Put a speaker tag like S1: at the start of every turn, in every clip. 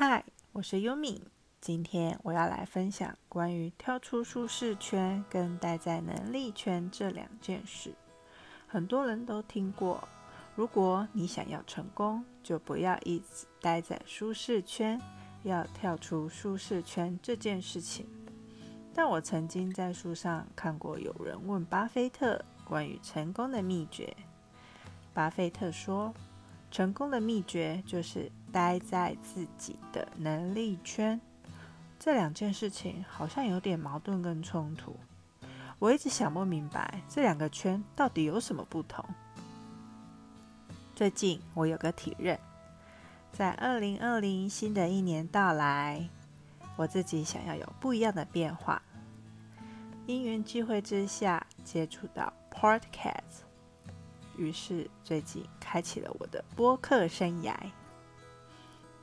S1: 嗨，我是优米。今天我要来分享关于跳出舒适圈跟待在能力圈这两件事。很多人都听过，如果你想要成功，就不要一直待在舒适圈，要跳出舒适圈这件事情。但我曾经在书上看过有人问巴菲特关于成功的秘诀，巴菲特说。成功的秘诀就是待在自己的能力圈。这两件事情好像有点矛盾跟冲突。我一直想不明白这两个圈到底有什么不同。最近我有个体认，在二零二零新的一年到来，我自己想要有不一样的变化。因缘际会之下，接触到 Podcast。于是最近开启了我的播客生涯。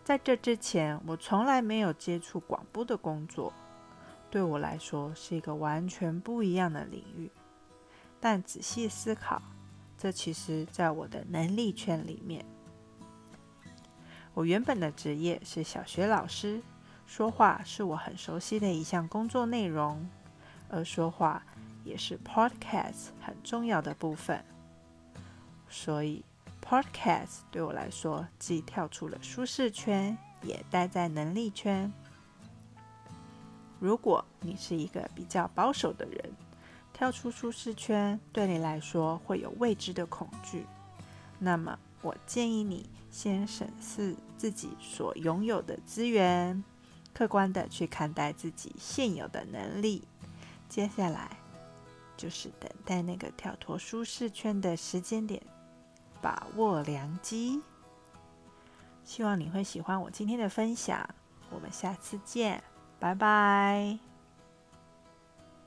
S1: 在这之前，我从来没有接触广播的工作，对我来说是一个完全不一样的领域。但仔细思考，这其实在我的能力圈里面。我原本的职业是小学老师，说话是我很熟悉的一项工作内容，而说话也是 Podcast 很重要的部分。所以，Podcast 对我来说既跳出了舒适圈，也待在能力圈。如果你是一个比较保守的人，跳出舒适圈对你来说会有未知的恐惧，那么我建议你先审视自己所拥有的资源，客观的去看待自己现有的能力。接下来就是等待那个跳脱舒适圈的时间点。把握良机，希望你会喜欢我今天的分享。我们下次见，拜拜。